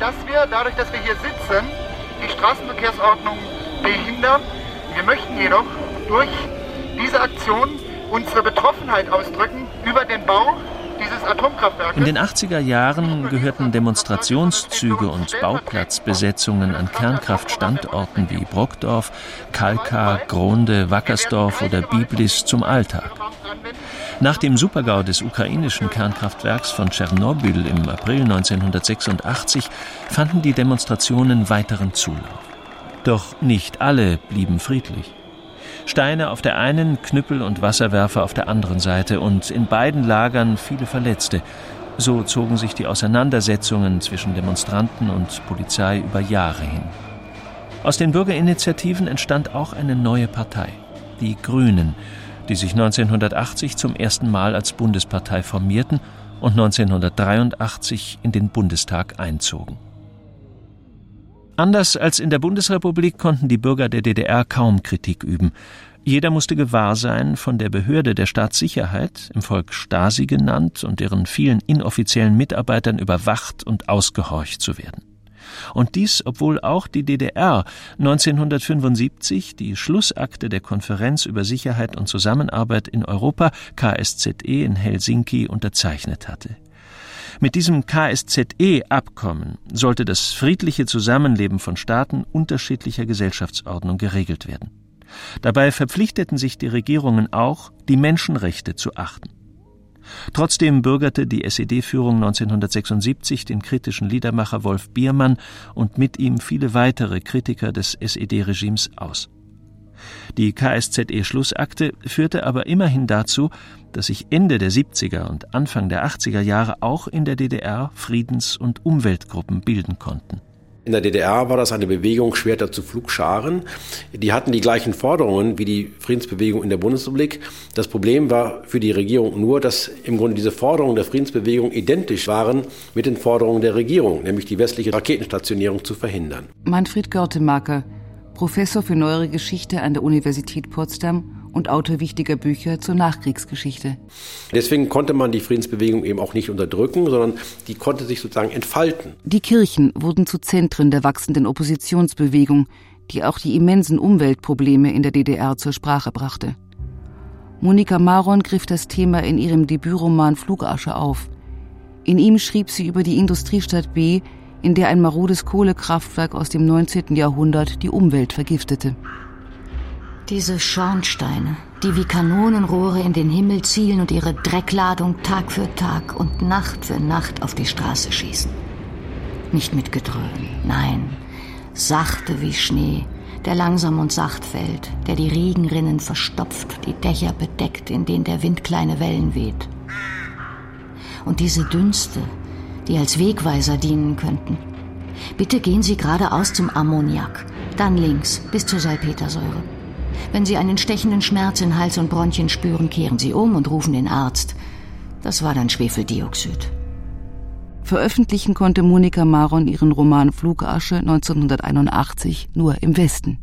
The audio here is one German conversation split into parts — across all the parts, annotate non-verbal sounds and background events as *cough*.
Dass wir dadurch, dass wir hier sitzen, die Straßenverkehrsordnung behindern. Wir möchten jedoch durch diese Aktion unsere Betroffenheit ausdrücken über den Bau dieses Atomkraftwerkes. In den 80er Jahren gehörten Demonstrationszüge und Bauplatzbesetzungen an Kernkraftstandorten wie Brockdorf, Kalkar, Gronde, Wackersdorf oder Biblis zum Alltag. Nach dem Supergau des ukrainischen Kernkraftwerks von Tschernobyl im April 1986 fanden die Demonstrationen weiteren Zulauf. Doch nicht alle blieben friedlich. Steine auf der einen, Knüppel und Wasserwerfer auf der anderen Seite und in beiden Lagern viele Verletzte. So zogen sich die Auseinandersetzungen zwischen Demonstranten und Polizei über Jahre hin. Aus den Bürgerinitiativen entstand auch eine neue Partei, die Grünen, die sich 1980 zum ersten Mal als Bundespartei formierten und 1983 in den Bundestag einzogen. Anders als in der Bundesrepublik konnten die Bürger der DDR kaum Kritik üben. Jeder musste gewahr sein, von der Behörde der Staatssicherheit, im Volk Stasi genannt und deren vielen inoffiziellen Mitarbeitern überwacht und ausgehorcht zu werden. Und dies, obwohl auch die DDR 1975 die Schlussakte der Konferenz über Sicherheit und Zusammenarbeit in Europa KSZE in Helsinki unterzeichnet hatte. Mit diesem KSZE-Abkommen sollte das friedliche Zusammenleben von Staaten unterschiedlicher Gesellschaftsordnung geregelt werden. Dabei verpflichteten sich die Regierungen auch, die Menschenrechte zu achten. Trotzdem bürgerte die SED-Führung 1976 den kritischen Liedermacher Wolf Biermann und mit ihm viele weitere Kritiker des SED-Regimes aus. Die KSZE-Schlussakte führte aber immerhin dazu, dass sich Ende der 70er und Anfang der 80er Jahre auch in der DDR Friedens- und Umweltgruppen bilden konnten. In der DDR war das eine Bewegung Schwerter zu Flugscharen. Die hatten die gleichen Forderungen wie die Friedensbewegung in der Bundesrepublik. Das Problem war für die Regierung nur, dass im Grunde diese Forderungen der Friedensbewegung identisch waren mit den Forderungen der Regierung, nämlich die westliche Raketenstationierung zu verhindern. Manfred Görtemaker Professor für Neuere Geschichte an der Universität Potsdam und Autor wichtiger Bücher zur Nachkriegsgeschichte. Deswegen konnte man die Friedensbewegung eben auch nicht unterdrücken, sondern die konnte sich sozusagen entfalten. Die Kirchen wurden zu Zentren der wachsenden Oppositionsbewegung, die auch die immensen Umweltprobleme in der DDR zur Sprache brachte. Monika Maron griff das Thema in ihrem Debütroman Flugasche auf. In ihm schrieb sie über die Industriestadt B, in der ein marodes Kohlekraftwerk aus dem 19. Jahrhundert die Umwelt vergiftete. Diese Schornsteine, die wie Kanonenrohre in den Himmel zielen und ihre Dreckladung Tag für Tag und Nacht für Nacht auf die Straße schießen. Nicht mit Gedröhn, nein, sachte wie Schnee, der langsam und sacht fällt, der die Regenrinnen verstopft, die Dächer bedeckt, in denen der Wind kleine Wellen weht. Und diese Dünste, die als Wegweiser dienen könnten. Bitte gehen Sie geradeaus zum Ammoniak, dann links bis zur Salpetersäure. Wenn Sie einen stechenden Schmerz in Hals und Bronchien spüren, kehren Sie um und rufen den Arzt. Das war dann Schwefeldioxid. Veröffentlichen konnte Monika Maron ihren Roman Flugasche 1981 nur im Westen.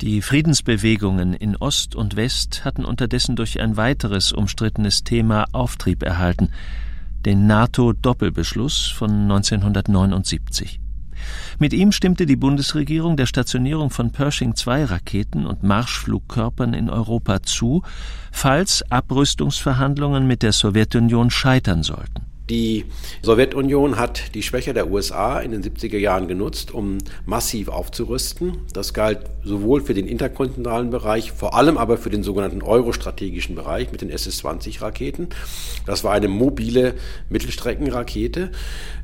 Die Friedensbewegungen in Ost und West hatten unterdessen durch ein weiteres umstrittenes Thema Auftrieb erhalten, den NATO-Doppelbeschluss von 1979. Mit ihm stimmte die Bundesregierung der Stationierung von Pershing-2-Raketen und Marschflugkörpern in Europa zu, falls Abrüstungsverhandlungen mit der Sowjetunion scheitern sollten. Die Sowjetunion hat die Schwäche der USA in den 70er Jahren genutzt, um massiv aufzurüsten. Das galt sowohl für den interkontinentalen Bereich, vor allem aber für den sogenannten eurostrategischen Bereich mit den SS-20-Raketen. Das war eine mobile Mittelstreckenrakete.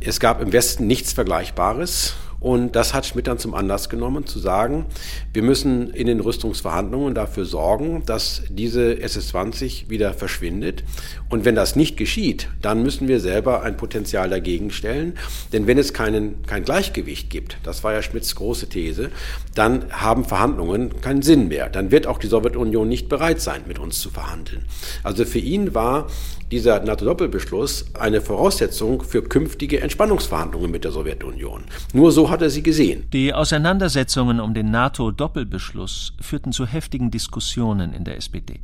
Es gab im Westen nichts Vergleichbares. Und das hat Schmidt dann zum Anlass genommen, zu sagen, wir müssen in den Rüstungsverhandlungen dafür sorgen, dass diese SS-20 wieder verschwindet. Und wenn das nicht geschieht, dann müssen wir selber ein Potenzial dagegen stellen. Denn wenn es keinen, kein Gleichgewicht gibt, das war ja Schmidts große These, dann haben Verhandlungen keinen Sinn mehr. Dann wird auch die Sowjetunion nicht bereit sein, mit uns zu verhandeln. Also für ihn war dieser NATO-Doppelbeschluss eine Voraussetzung für künftige Entspannungsverhandlungen mit der Sowjetunion. Nur so hat er sie gesehen. Die Auseinandersetzungen um den NATO-Doppelbeschluss führten zu heftigen Diskussionen in der SPD.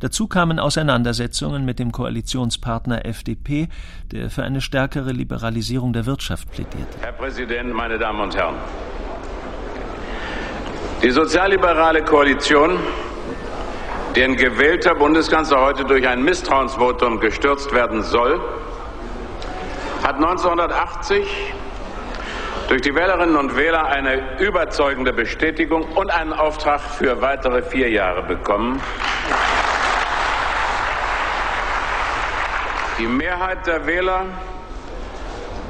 Dazu kamen Auseinandersetzungen mit dem Koalitionspartner FDP, der für eine stärkere Liberalisierung der Wirtschaft plädierte. Herr Präsident, meine Damen und Herren! Die sozialliberale Koalition, deren gewählter Bundeskanzler heute durch ein Misstrauensvotum gestürzt werden soll, hat 1980 durch die Wählerinnen und Wähler eine überzeugende Bestätigung und einen Auftrag für weitere vier Jahre bekommen. Die Mehrheit der Wähler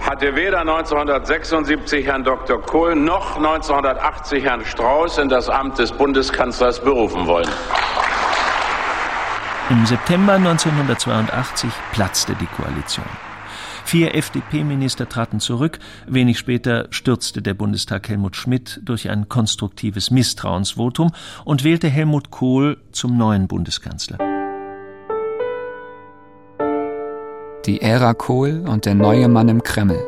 hatte weder 1976 Herrn Dr. Kohl noch 1980 Herrn Strauß in das Amt des Bundeskanzlers berufen wollen. Im September 1982 platzte die Koalition. Vier FDP-Minister traten zurück. Wenig später stürzte der Bundestag Helmut Schmidt durch ein konstruktives Misstrauensvotum und wählte Helmut Kohl zum neuen Bundeskanzler. Die Ära Kohl und der neue Mann im Kreml.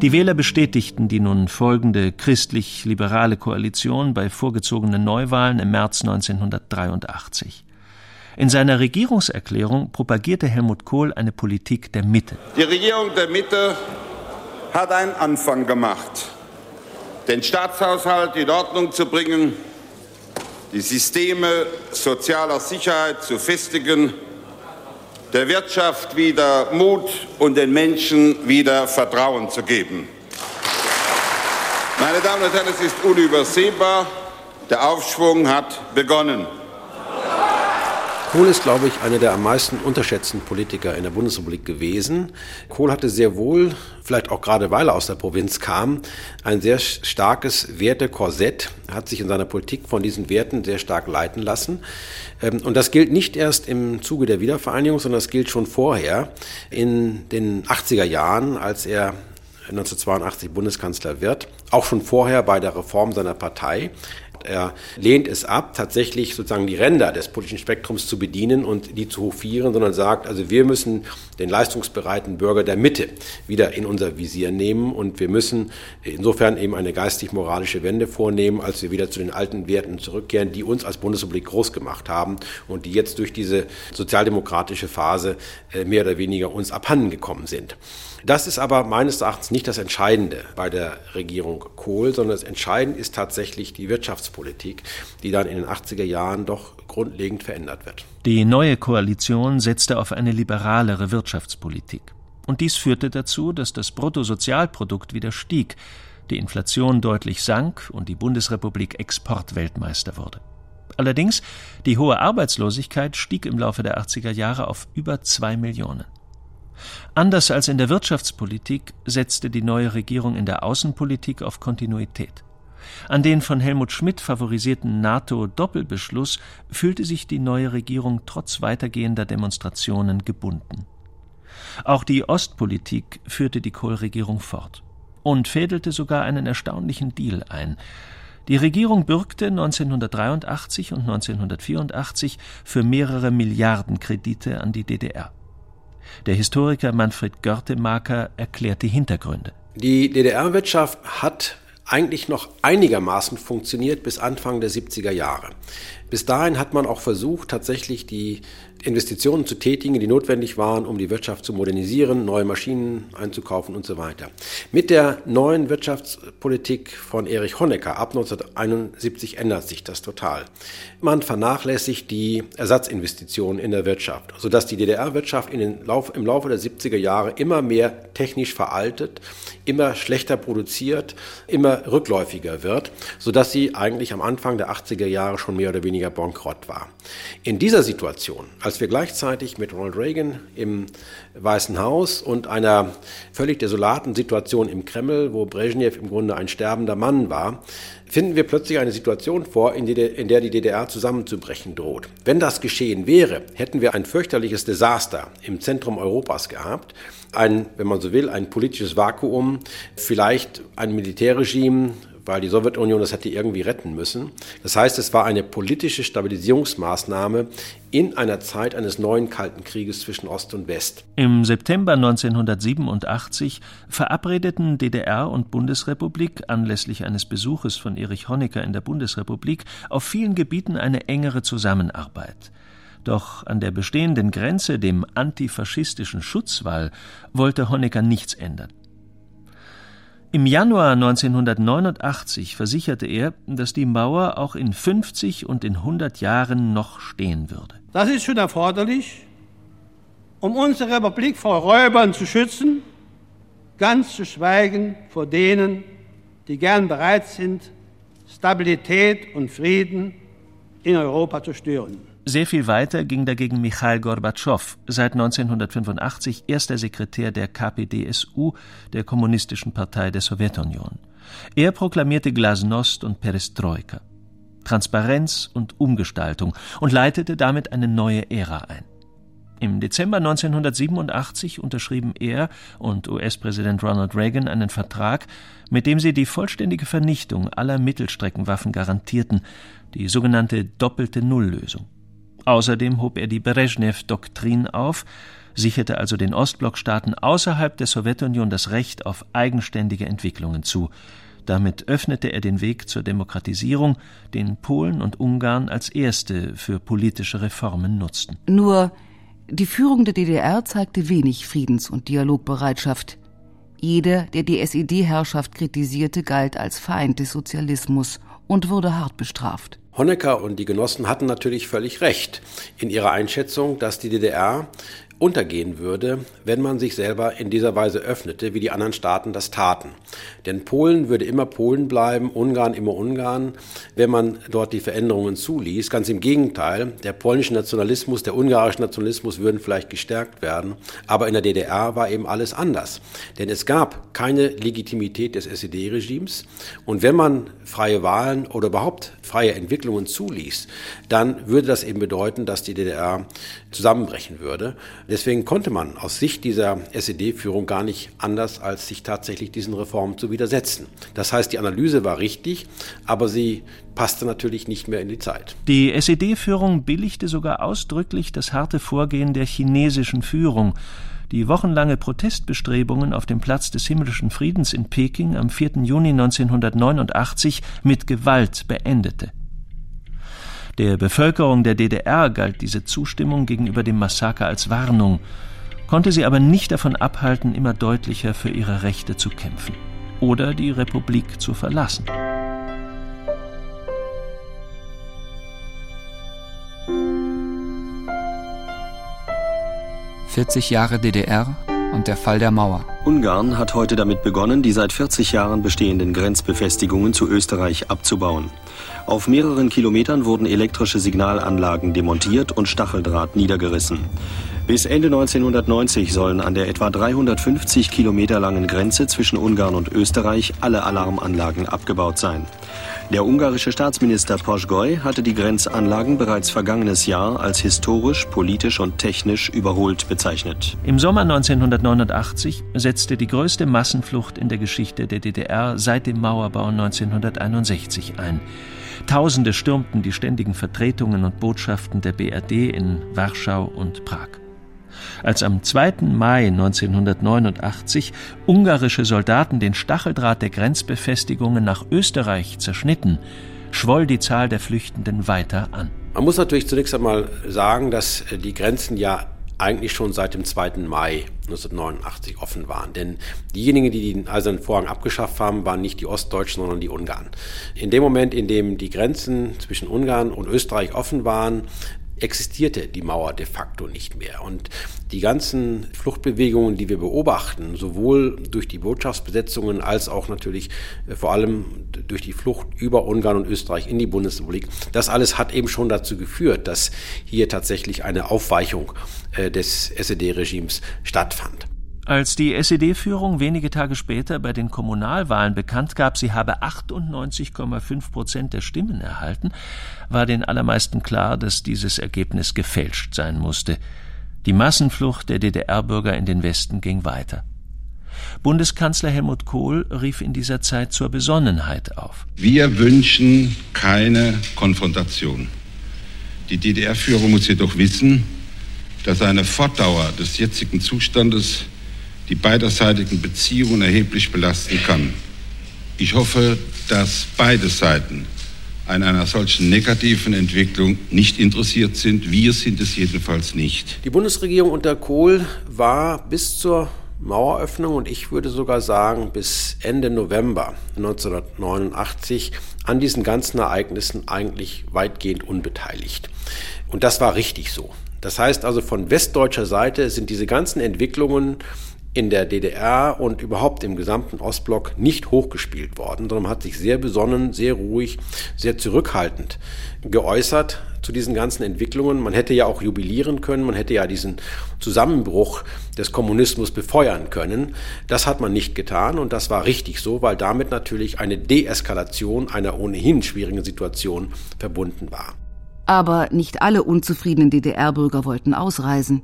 Die Wähler bestätigten die nun folgende christlich-liberale Koalition bei vorgezogenen Neuwahlen im März 1983. In seiner Regierungserklärung propagierte Helmut Kohl eine Politik der Mitte. Die Regierung der Mitte hat einen Anfang gemacht, den Staatshaushalt in Ordnung zu bringen, die Systeme sozialer Sicherheit zu festigen der Wirtschaft wieder Mut und den Menschen wieder Vertrauen zu geben. Meine Damen und Herren, es ist unübersehbar, der Aufschwung hat begonnen. Kohl ist, glaube ich, einer der am meisten unterschätzten Politiker in der Bundesrepublik gewesen. Kohl hatte sehr wohl, vielleicht auch gerade weil er aus der Provinz kam, ein sehr starkes Wertekorsett, hat sich in seiner Politik von diesen Werten sehr stark leiten lassen. Ähm, und das gilt nicht erst im Zuge der Wiedervereinigung, sondern das gilt schon vorher in den 80er Jahren, als er 1982 Bundeskanzler wird, auch schon vorher bei der Reform seiner Partei. Er lehnt es ab, tatsächlich sozusagen die Ränder des politischen Spektrums zu bedienen und die zu hofieren, sondern sagt, also wir müssen den leistungsbereiten Bürger der Mitte wieder in unser Visier nehmen und wir müssen insofern eben eine geistig-moralische Wende vornehmen, als wir wieder zu den alten Werten zurückkehren, die uns als Bundesrepublik groß gemacht haben und die jetzt durch diese sozialdemokratische Phase äh, mehr oder weniger uns abhanden gekommen sind. Das ist aber meines Erachtens nicht das Entscheidende bei der Regierung Kohl, sondern das Entscheidende ist tatsächlich die Wirtschaftspolitik, die dann in den 80er Jahren doch grundlegend verändert wird. Die neue Koalition setzte auf eine liberalere Wirtschaftspolitik. Und dies führte dazu, dass das Bruttosozialprodukt wieder stieg, die Inflation deutlich sank und die Bundesrepublik Exportweltmeister wurde. Allerdings, die hohe Arbeitslosigkeit stieg im Laufe der 80er Jahre auf über zwei Millionen. Anders als in der Wirtschaftspolitik setzte die neue Regierung in der Außenpolitik auf Kontinuität. An den von Helmut Schmidt favorisierten NATO-Doppelbeschluss fühlte sich die neue Regierung trotz weitergehender Demonstrationen gebunden. Auch die Ostpolitik führte die Kohl-Regierung fort und fädelte sogar einen erstaunlichen Deal ein. Die Regierung bürgte 1983 und 1984 für mehrere Milliarden Kredite an die DDR. Der Historiker Manfred Görtemaker erklärt die Hintergründe. Die DDR-Wirtschaft hat eigentlich noch einigermaßen funktioniert bis Anfang der 70er Jahre. Bis dahin hat man auch versucht, tatsächlich die Investitionen zu tätigen, die notwendig waren, um die Wirtschaft zu modernisieren, neue Maschinen einzukaufen und so weiter. Mit der neuen Wirtschaftspolitik von Erich Honecker ab 1971 ändert sich das total. Man vernachlässigt die Ersatzinvestitionen in der Wirtschaft, sodass die DDR-Wirtschaft im Laufe der 70er Jahre immer mehr technisch veraltet, immer schlechter produziert, immer rückläufiger wird, sodass sie eigentlich am Anfang der 80er Jahre schon mehr oder weniger bankrott war. In dieser Situation, als wir gleichzeitig mit Ronald Reagan im Weißen Haus und einer völlig desolaten Situation im Kreml, wo Brezhnev im Grunde ein sterbender Mann war, finden wir plötzlich eine Situation vor, in, der die DDR zusammenzubrechen droht. Wenn das geschehen wäre, hätten wir ein fürchterliches Desaster im Zentrum Europas gehabt, ein, wenn man so will, ein politisches Vakuum, vielleicht ein Militärregime, weil die Sowjetunion das hätte irgendwie retten müssen. Das heißt, es war eine politische Stabilisierungsmaßnahme in einer Zeit eines neuen Kalten Krieges zwischen Ost und West. Im September 1987 verabredeten DDR und Bundesrepublik anlässlich eines Besuches von Erich Honecker in der Bundesrepublik auf vielen Gebieten eine engere Zusammenarbeit. Doch an der bestehenden Grenze, dem antifaschistischen Schutzwall, wollte Honecker nichts ändern. Im Januar 1989 versicherte er, dass die Mauer auch in 50 und in 100 Jahren noch stehen würde. Das ist schon erforderlich, um unsere Republik vor Räubern zu schützen, ganz zu schweigen vor denen, die gern bereit sind, Stabilität und Frieden in Europa zu stören. Sehr viel weiter ging dagegen Michail Gorbatschow, seit 1985 erster Sekretär der KPDSU, der Kommunistischen Partei der Sowjetunion. Er proklamierte Glasnost und Perestroika, Transparenz und Umgestaltung und leitete damit eine neue Ära ein. Im Dezember 1987 unterschrieben er und US-Präsident Ronald Reagan einen Vertrag, mit dem sie die vollständige Vernichtung aller Mittelstreckenwaffen garantierten, die sogenannte doppelte Nulllösung. Außerdem hob er die Brezhnev-Doktrin auf, sicherte also den Ostblockstaaten außerhalb der Sowjetunion das Recht auf eigenständige Entwicklungen zu. Damit öffnete er den Weg zur Demokratisierung, den Polen und Ungarn als erste für politische Reformen nutzten. Nur die Führung der DDR zeigte wenig Friedens- und Dialogbereitschaft. Jeder, der die SED-Herrschaft kritisierte, galt als Feind des Sozialismus und wurde hart bestraft. Honecker und die Genossen hatten natürlich völlig recht in ihrer Einschätzung, dass die DDR untergehen würde, wenn man sich selber in dieser Weise öffnete, wie die anderen Staaten das taten. Denn Polen würde immer Polen bleiben, Ungarn immer Ungarn, wenn man dort die Veränderungen zuließ. Ganz im Gegenteil, der polnische Nationalismus, der ungarische Nationalismus würden vielleicht gestärkt werden. Aber in der DDR war eben alles anders. Denn es gab keine Legitimität des SED-Regimes. Und wenn man freie Wahlen oder überhaupt freie Entwicklungen zuließ, dann würde das eben bedeuten, dass die DDR zusammenbrechen würde. Deswegen konnte man aus Sicht dieser SED-Führung gar nicht anders, als sich tatsächlich diesen Reformen zu widersetzen. Das heißt, die Analyse war richtig, aber sie passte natürlich nicht mehr in die Zeit. Die SED-Führung billigte sogar ausdrücklich das harte Vorgehen der chinesischen Führung, die wochenlange Protestbestrebungen auf dem Platz des himmlischen Friedens in Peking am 4. Juni 1989 mit Gewalt beendete. Der Bevölkerung der DDR galt diese Zustimmung gegenüber dem Massaker als Warnung, konnte sie aber nicht davon abhalten, immer deutlicher für ihre Rechte zu kämpfen oder die Republik zu verlassen. »40 Jahre DDR und der Fall der Mauer«. Ungarn hat heute damit begonnen, die seit 40 Jahren bestehenden Grenzbefestigungen zu Österreich abzubauen. Auf mehreren Kilometern wurden elektrische Signalanlagen demontiert und Stacheldraht niedergerissen. Bis Ende 1990 sollen an der etwa 350 Kilometer langen Grenze zwischen Ungarn und Österreich alle Alarmanlagen abgebaut sein. Der ungarische Staatsminister Poschgoi hatte die Grenzanlagen bereits vergangenes Jahr als historisch, politisch und technisch überholt bezeichnet. Im Sommer 1989 setzte die größte Massenflucht in der Geschichte der DDR seit dem Mauerbau 1961 ein. Tausende stürmten die ständigen Vertretungen und Botschaften der BRD in Warschau und Prag. Als am 2. Mai 1989 ungarische Soldaten den Stacheldraht der Grenzbefestigungen nach Österreich zerschnitten, schwoll die Zahl der Flüchtenden weiter an. Man muss natürlich zunächst einmal sagen, dass die Grenzen ja eigentlich schon seit dem 2. Mai 1989 offen waren. Denn diejenigen, die den Eisernen Vorhang abgeschafft haben, waren nicht die Ostdeutschen, sondern die Ungarn. In dem Moment, in dem die Grenzen zwischen Ungarn und Österreich offen waren, existierte die Mauer de facto nicht mehr. Und die ganzen Fluchtbewegungen, die wir beobachten, sowohl durch die Botschaftsbesetzungen als auch natürlich äh, vor allem durch die Flucht über Ungarn und Österreich in die Bundesrepublik, das alles hat eben schon dazu geführt, dass hier tatsächlich eine Aufweichung äh, des SED-Regimes stattfand. Als die SED-Führung wenige Tage später bei den Kommunalwahlen bekannt gab, sie habe 98,5 Prozent der Stimmen erhalten, war den allermeisten klar, dass dieses Ergebnis gefälscht sein musste. Die Massenflucht der DDR-Bürger in den Westen ging weiter. Bundeskanzler Helmut Kohl rief in dieser Zeit zur Besonnenheit auf. Wir wünschen keine Konfrontation. Die DDR-Führung muss jedoch wissen, dass eine Fortdauer des jetzigen Zustandes die beiderseitigen Beziehungen erheblich belasten kann. Ich hoffe, dass beide Seiten an einer solchen negativen Entwicklung nicht interessiert sind. Wir sind es jedenfalls nicht. Die Bundesregierung unter Kohl war bis zur Maueröffnung und ich würde sogar sagen bis Ende November 1989 an diesen ganzen Ereignissen eigentlich weitgehend unbeteiligt. Und das war richtig so. Das heißt also, von westdeutscher Seite sind diese ganzen Entwicklungen in der DDR und überhaupt im gesamten Ostblock nicht hochgespielt worden, sondern hat sich sehr besonnen, sehr ruhig, sehr zurückhaltend geäußert zu diesen ganzen Entwicklungen. Man hätte ja auch jubilieren können, man hätte ja diesen Zusammenbruch des Kommunismus befeuern können. Das hat man nicht getan und das war richtig so, weil damit natürlich eine Deeskalation einer ohnehin schwierigen Situation verbunden war. Aber nicht alle unzufriedenen DDR-Bürger wollten ausreisen.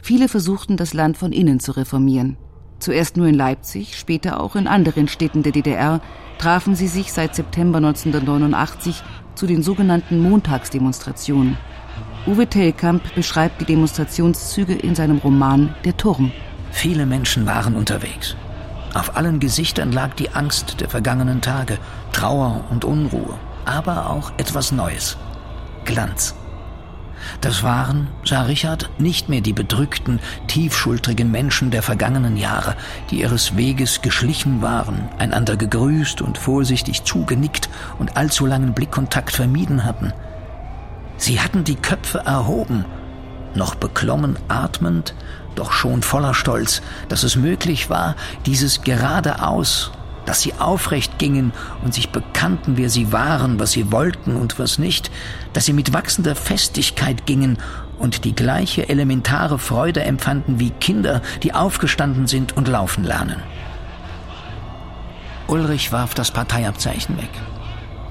Viele versuchten, das Land von innen zu reformieren. Zuerst nur in Leipzig, später auch in anderen Städten der DDR trafen sie sich seit September 1989 zu den sogenannten Montagsdemonstrationen. Uwe Tellkamp beschreibt die Demonstrationszüge in seinem Roman Der Turm. Viele Menschen waren unterwegs. Auf allen Gesichtern lag die Angst der vergangenen Tage, Trauer und Unruhe, aber auch etwas Neues. Glanz. Das waren, sah Richard, nicht mehr die bedrückten, tiefschultrigen Menschen der vergangenen Jahre, die ihres Weges geschlichen waren, einander gegrüßt und vorsichtig zugenickt und allzu langen Blickkontakt vermieden hatten. Sie hatten die Köpfe erhoben, noch beklommen atmend, doch schon voller Stolz, dass es möglich war, dieses geradeaus dass sie aufrecht gingen und sich bekannten, wer sie waren, was sie wollten und was nicht, dass sie mit wachsender Festigkeit gingen und die gleiche elementare Freude empfanden wie Kinder, die aufgestanden sind und laufen lernen. Ulrich warf das Parteiabzeichen weg.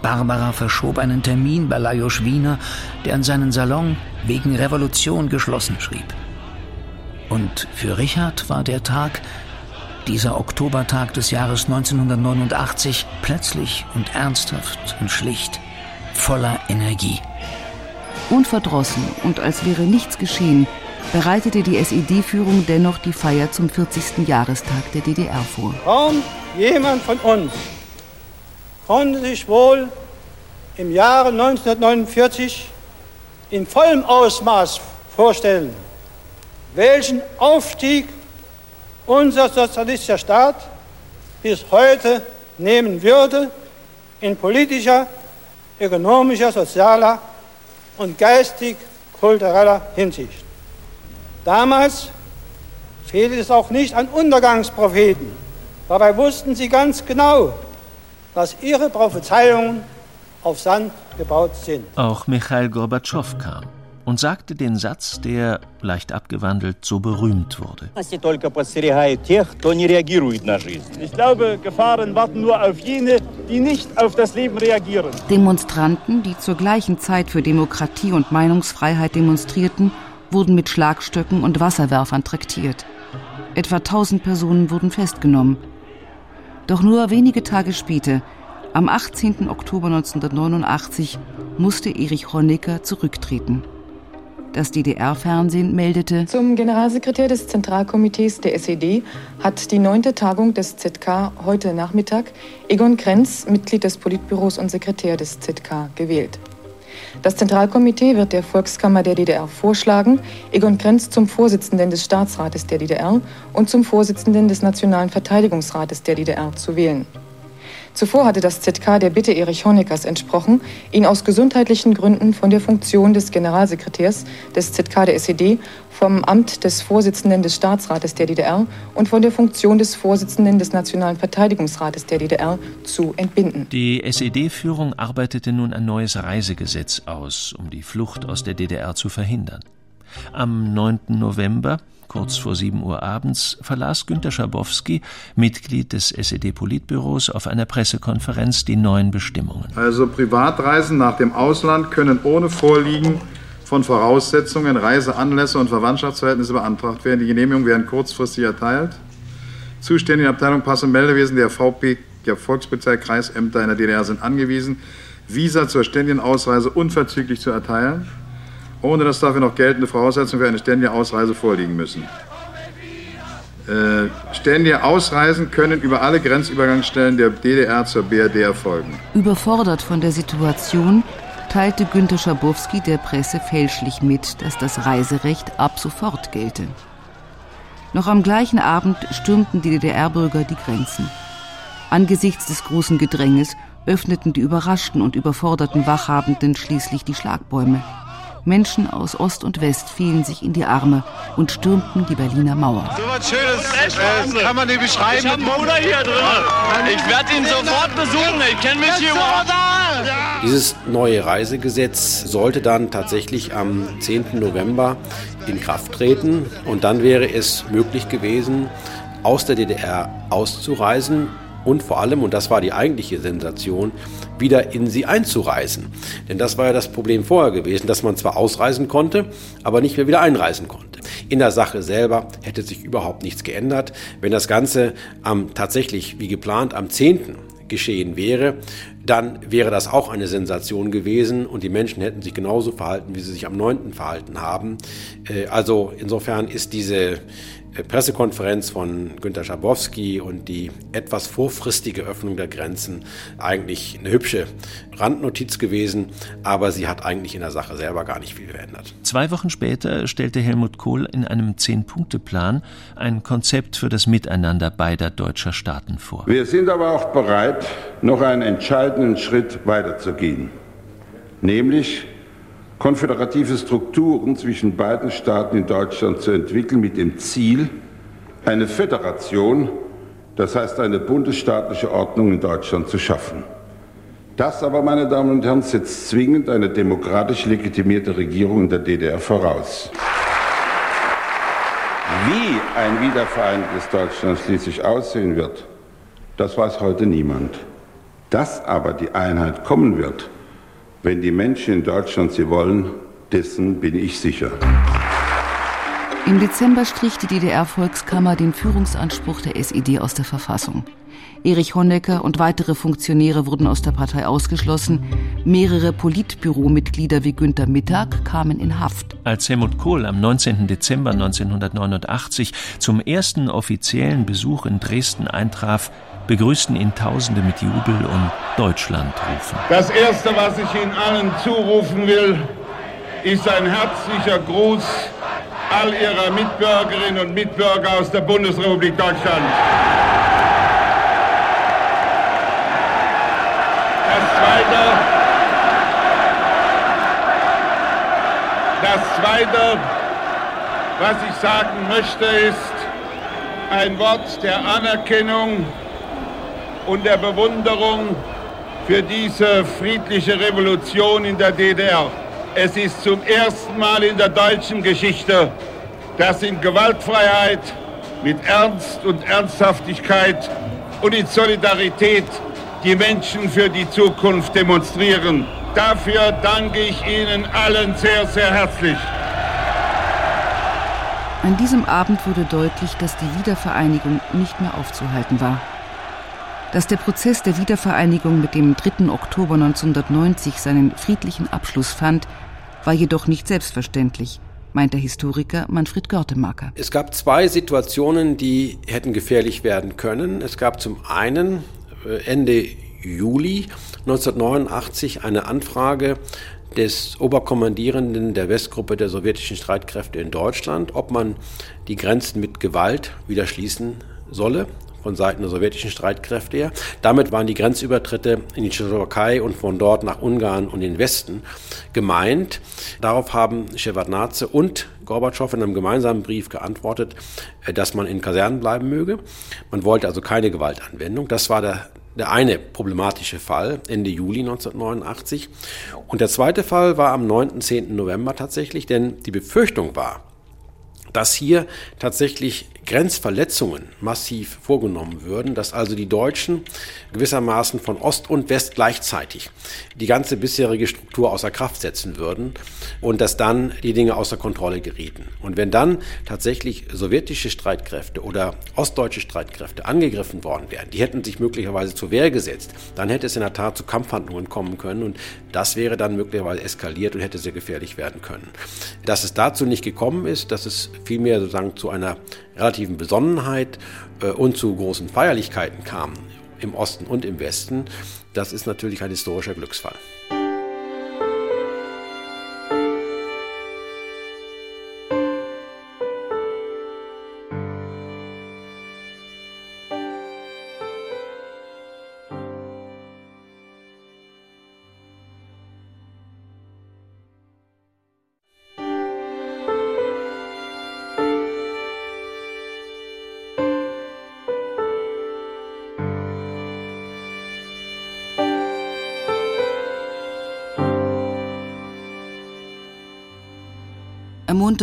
Barbara verschob einen Termin bei Lajos Wiener, der an seinen Salon wegen Revolution geschlossen schrieb. Und für Richard war der Tag, dieser Oktobertag des Jahres 1989 plötzlich und ernsthaft und schlicht, voller Energie. Unverdrossen und als wäre nichts geschehen, bereitete die SED-Führung dennoch die Feier zum 40. Jahrestag der DDR vor. Kaum jemand von uns konnte sich wohl im Jahre 1949 in vollem Ausmaß vorstellen, welchen Aufstieg unser sozialistischer Staat bis heute nehmen würde in politischer, ökonomischer, sozialer und geistig-kultureller Hinsicht. Damals fehlte es auch nicht an Untergangspropheten. Dabei wussten sie ganz genau, dass ihre Prophezeiungen auf Sand gebaut sind. Auch Michail Gorbatschow kam und sagte den Satz, der, leicht abgewandelt, so berühmt wurde. Ich glaube, Gefahren warten nur auf jene, die nicht auf das Leben reagieren. Demonstranten, die zur gleichen Zeit für Demokratie und Meinungsfreiheit demonstrierten, wurden mit Schlagstöcken und Wasserwerfern traktiert. Etwa 1000 Personen wurden festgenommen. Doch nur wenige Tage später, am 18. Oktober 1989, musste Erich Honecker zurücktreten. Das DDR-Fernsehen meldete, Zum Generalsekretär des Zentralkomitees der SED hat die neunte Tagung des ZK heute Nachmittag Egon Krenz, Mitglied des Politbüros und Sekretär des ZK, gewählt. Das Zentralkomitee wird der Volkskammer der DDR vorschlagen, Egon Krenz zum Vorsitzenden des Staatsrates der DDR und zum Vorsitzenden des Nationalen Verteidigungsrates der DDR zu wählen. Zuvor hatte das ZK der Bitte Erich Honeckers entsprochen, ihn aus gesundheitlichen Gründen von der Funktion des Generalsekretärs des ZK der SED, vom Amt des Vorsitzenden des Staatsrates der DDR und von der Funktion des Vorsitzenden des Nationalen Verteidigungsrates der DDR zu entbinden. Die SED-Führung arbeitete nun ein neues Reisegesetz aus, um die Flucht aus der DDR zu verhindern. Am 9. November Kurz vor 7 Uhr abends verlas Günter Schabowski, Mitglied des SED-Politbüros, auf einer Pressekonferenz die neuen Bestimmungen. Also Privatreisen nach dem Ausland können ohne Vorliegen von Voraussetzungen, Reiseanlässe und Verwandtschaftsverhältnisse beantragt werden. Die Genehmigungen werden kurzfristig erteilt. zuständigen Abteilung Pass- und Meldewesen der VP, der Volkspolizeikreisämter in der DDR sind angewiesen, Visa zur ständigen Ausreise unverzüglich zu erteilen, ohne dass dafür noch geltende Voraussetzungen für eine ständige Ausreise vorliegen müssen. Äh, ständige Ausreisen können über alle Grenzübergangsstellen der DDR zur BRD erfolgen. Überfordert von der Situation teilte Günter Schabowski der Presse fälschlich mit, dass das Reiserecht ab sofort gelte. Noch am gleichen Abend stürmten die DDR-Bürger die Grenzen. Angesichts des großen Gedränges öffneten die überraschten und überforderten Wachhabenden schließlich die Schlagbäume. Menschen aus Ost und West fielen sich in die Arme und stürmten die Berliner Mauer. So was Schönes äh, kann man nicht beschreiben. Ich habe einen Bruder hier drin. Ich werde ihn sofort besuchen. Ich kenne mich hier überhaupt. Dieses neue Reisegesetz sollte dann tatsächlich am 10. November in Kraft treten und dann wäre es möglich gewesen, aus der DDR auszureisen und vor allem, und das war die eigentliche Sensation, wieder in sie einzureisen. Denn das war ja das Problem vorher gewesen, dass man zwar ausreisen konnte, aber nicht mehr wieder einreisen konnte. In der Sache selber hätte sich überhaupt nichts geändert. Wenn das Ganze am, tatsächlich wie geplant am 10 geschehen wäre, dann wäre das auch eine Sensation gewesen und die Menschen hätten sich genauso verhalten, wie sie sich am 9. verhalten haben. Äh, also insofern ist diese Pressekonferenz von Günter Schabowski und die etwas vorfristige Öffnung der Grenzen eigentlich eine hübsche Randnotiz gewesen, aber sie hat eigentlich in der Sache selber gar nicht viel verändert. Zwei Wochen später stellte Helmut Kohl in einem Zehn-Punkte-Plan ein Konzept für das Miteinander beider deutscher Staaten vor. Wir sind aber auch bereit, noch einen entscheidenden Schritt weiterzugehen, nämlich konföderative Strukturen zwischen beiden Staaten in Deutschland zu entwickeln mit dem Ziel, eine Föderation, das heißt eine bundesstaatliche Ordnung in Deutschland zu schaffen. Das aber, meine Damen und Herren, setzt zwingend eine demokratisch legitimierte Regierung in der DDR voraus. Wie ein wiedervereinigtes Deutschland schließlich aussehen wird, das weiß heute niemand. Dass aber die Einheit kommen wird, wenn die Menschen in Deutschland sie wollen, dessen bin ich sicher. Im Dezember strich die DDR-Volkskammer den Führungsanspruch der SED aus der Verfassung. Erich Honecker und weitere Funktionäre wurden aus der Partei ausgeschlossen. Mehrere Politbüromitglieder wie Günter Mittag kamen in Haft. Als Helmut Kohl am 19. Dezember 1989 zum ersten offiziellen Besuch in Dresden eintraf, begrüßten ihn Tausende mit Jubel und Deutschland rufen. Das Erste, was ich Ihnen allen zurufen will, ist ein herzlicher Gruß all Ihrer Mitbürgerinnen und Mitbürger aus der Bundesrepublik Deutschland. Das Zweite, das Zweite, was ich sagen möchte, ist ein Wort der Anerkennung und der Bewunderung für diese friedliche Revolution in der DDR. Es ist zum ersten Mal in der deutschen Geschichte, dass in Gewaltfreiheit, mit Ernst und Ernsthaftigkeit und in Solidarität die Menschen für die Zukunft demonstrieren. Dafür danke ich Ihnen allen sehr, sehr herzlich. An diesem Abend wurde deutlich, dass die Wiedervereinigung nicht mehr aufzuhalten war. Dass der Prozess der Wiedervereinigung mit dem 3. Oktober 1990 seinen friedlichen Abschluss fand, war jedoch nicht selbstverständlich, meint der Historiker Manfred Görtemaker. Es gab zwei Situationen, die hätten gefährlich werden können. Es gab zum einen äh, Ende Juli 1989 eine Anfrage des Oberkommandierenden der Westgruppe der sowjetischen Streitkräfte in Deutschland, ob man die Grenzen mit Gewalt wieder schließen solle von Seiten der sowjetischen Streitkräfte her. Damit waren die Grenzübertritte in die Tschechoslowakei und von dort nach Ungarn und den Westen gemeint. Darauf haben Shevardnadze und Gorbatschow in einem gemeinsamen Brief geantwortet, äh, dass man in Kasernen bleiben möge. Man wollte also keine Gewaltanwendung. Das war der der eine problematische Fall Ende Juli 1989. Und der zweite Fall war am 9. 10. November tatsächlich, denn die Befürchtung war, dass hier tatsächlich Grenzverletzungen massiv vorgenommen würden, dass also die Deutschen gewissermaßen von Ost und West gleichzeitig die ganze bisherige Struktur außer Kraft setzen würden und dass dann die Dinge außer Kontrolle gerieten. Und wenn dann tatsächlich sowjetische Streitkräfte oder ostdeutsche Streitkräfte angegriffen worden wären, die hätten sich möglicherweise zur Wehr gesetzt, dann hätte es in der Tat zu Kampfhandlungen kommen können und das wäre dann möglicherweise eskaliert und hätte sehr gefährlich werden können. Dass es dazu nicht gekommen ist, dass es vielmehr sozusagen zu einer relativen Besonnenheit äh, und zu großen Feierlichkeiten kam im Osten und im Westen, das ist natürlich ein historischer Glücksfall.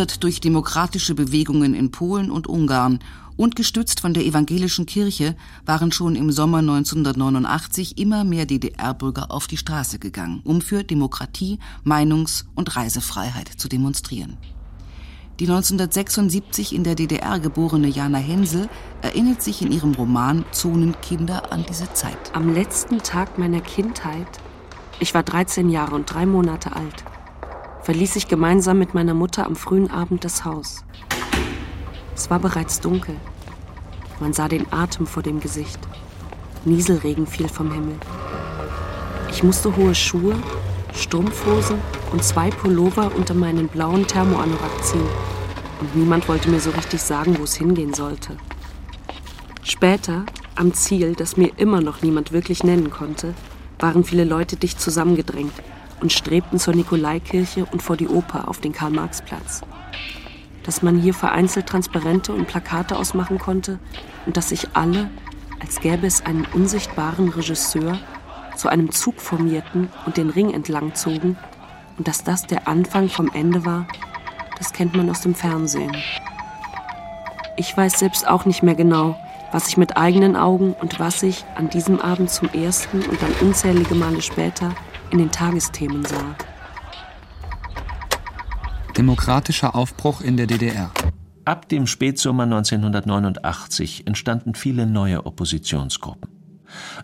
Ermuntert durch demokratische Bewegungen in Polen und Ungarn und gestützt von der evangelischen Kirche waren schon im Sommer 1989 immer mehr DDR-Bürger auf die Straße gegangen, um für Demokratie, Meinungs- und Reisefreiheit zu demonstrieren. Die 1976 in der DDR geborene Jana Hensel erinnert sich in ihrem Roman Zonenkinder an diese Zeit. Am letzten Tag meiner Kindheit, ich war 13 Jahre und drei Monate alt, verließ ich gemeinsam mit meiner Mutter am frühen Abend das Haus. Es war bereits dunkel. Man sah den Atem vor dem Gesicht. Nieselregen fiel vom Himmel. Ich musste hohe Schuhe, Strumpfhosen und zwei Pullover unter meinen blauen Thermoanorak ziehen. Und niemand wollte mir so richtig sagen, wo es hingehen sollte. Später, am Ziel, das mir immer noch niemand wirklich nennen konnte, waren viele Leute dicht zusammengedrängt und strebten zur Nikolaikirche und vor die Oper auf den Karl-Marx-Platz. Dass man hier vereinzelt Transparente und Plakate ausmachen konnte und dass sich alle, als gäbe es einen unsichtbaren Regisseur, zu einem Zug formierten und den Ring entlang zogen und dass das der Anfang vom Ende war, das kennt man aus dem Fernsehen. Ich weiß selbst auch nicht mehr genau, was ich mit eigenen Augen und was ich an diesem Abend zum ersten und dann unzählige Male später in den Tagesthemen sah. Demokratischer Aufbruch in der DDR. Ab dem Spätsommer 1989 entstanden viele neue Oppositionsgruppen.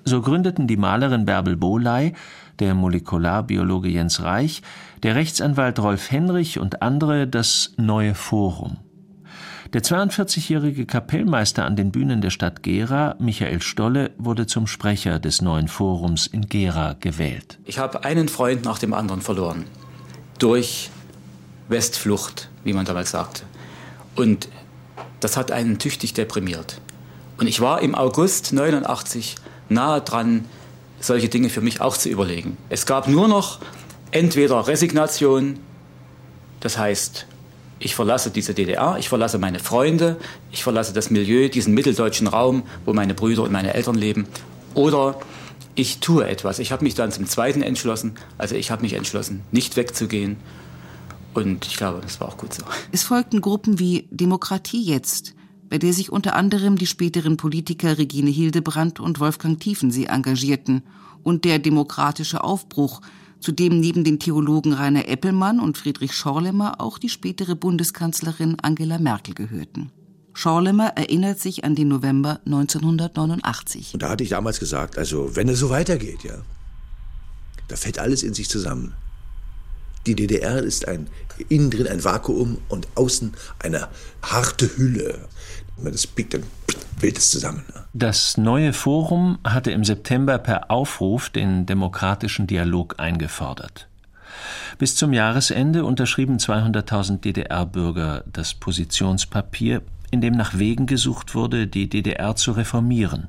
So gründeten die Malerin Bärbel Bohley, der Molekularbiologe Jens Reich, der Rechtsanwalt Rolf Henrich und andere das Neue Forum. Der 42-jährige Kapellmeister an den Bühnen der Stadt Gera, Michael Stolle, wurde zum Sprecher des neuen Forums in Gera gewählt. Ich habe einen Freund nach dem anderen verloren. Durch Westflucht, wie man damals sagte. Und das hat einen tüchtig deprimiert. Und ich war im August 89 nahe dran, solche Dinge für mich auch zu überlegen. Es gab nur noch entweder Resignation, das heißt ich verlasse diese DDR, ich verlasse meine Freunde, ich verlasse das Milieu, diesen mitteldeutschen Raum, wo meine Brüder und meine Eltern leben. Oder ich tue etwas. Ich habe mich dann zum Zweiten entschlossen. Also ich habe mich entschlossen, nicht wegzugehen. Und ich glaube, das war auch gut so. Es folgten Gruppen wie Demokratie jetzt, bei der sich unter anderem die späteren Politiker Regine Hildebrandt und Wolfgang Tiefensee engagierten, und der demokratische Aufbruch, zu dem neben den Theologen Rainer Eppelmann und Friedrich Schorlemmer auch die spätere Bundeskanzlerin Angela Merkel gehörten. Schorlemmer erinnert sich an den November 1989. Und da hatte ich damals gesagt, also wenn es so weitergeht, ja, da fällt alles in sich zusammen. Die DDR ist ein innen drin ein Vakuum und außen eine harte Hülle. Das biegt, dann bildet es zusammen. Das neue Forum hatte im September per Aufruf den demokratischen Dialog eingefordert. Bis zum Jahresende unterschrieben 200.000 DDR-Bürger das Positionspapier, in dem nach Wegen gesucht wurde, die DDR zu reformieren.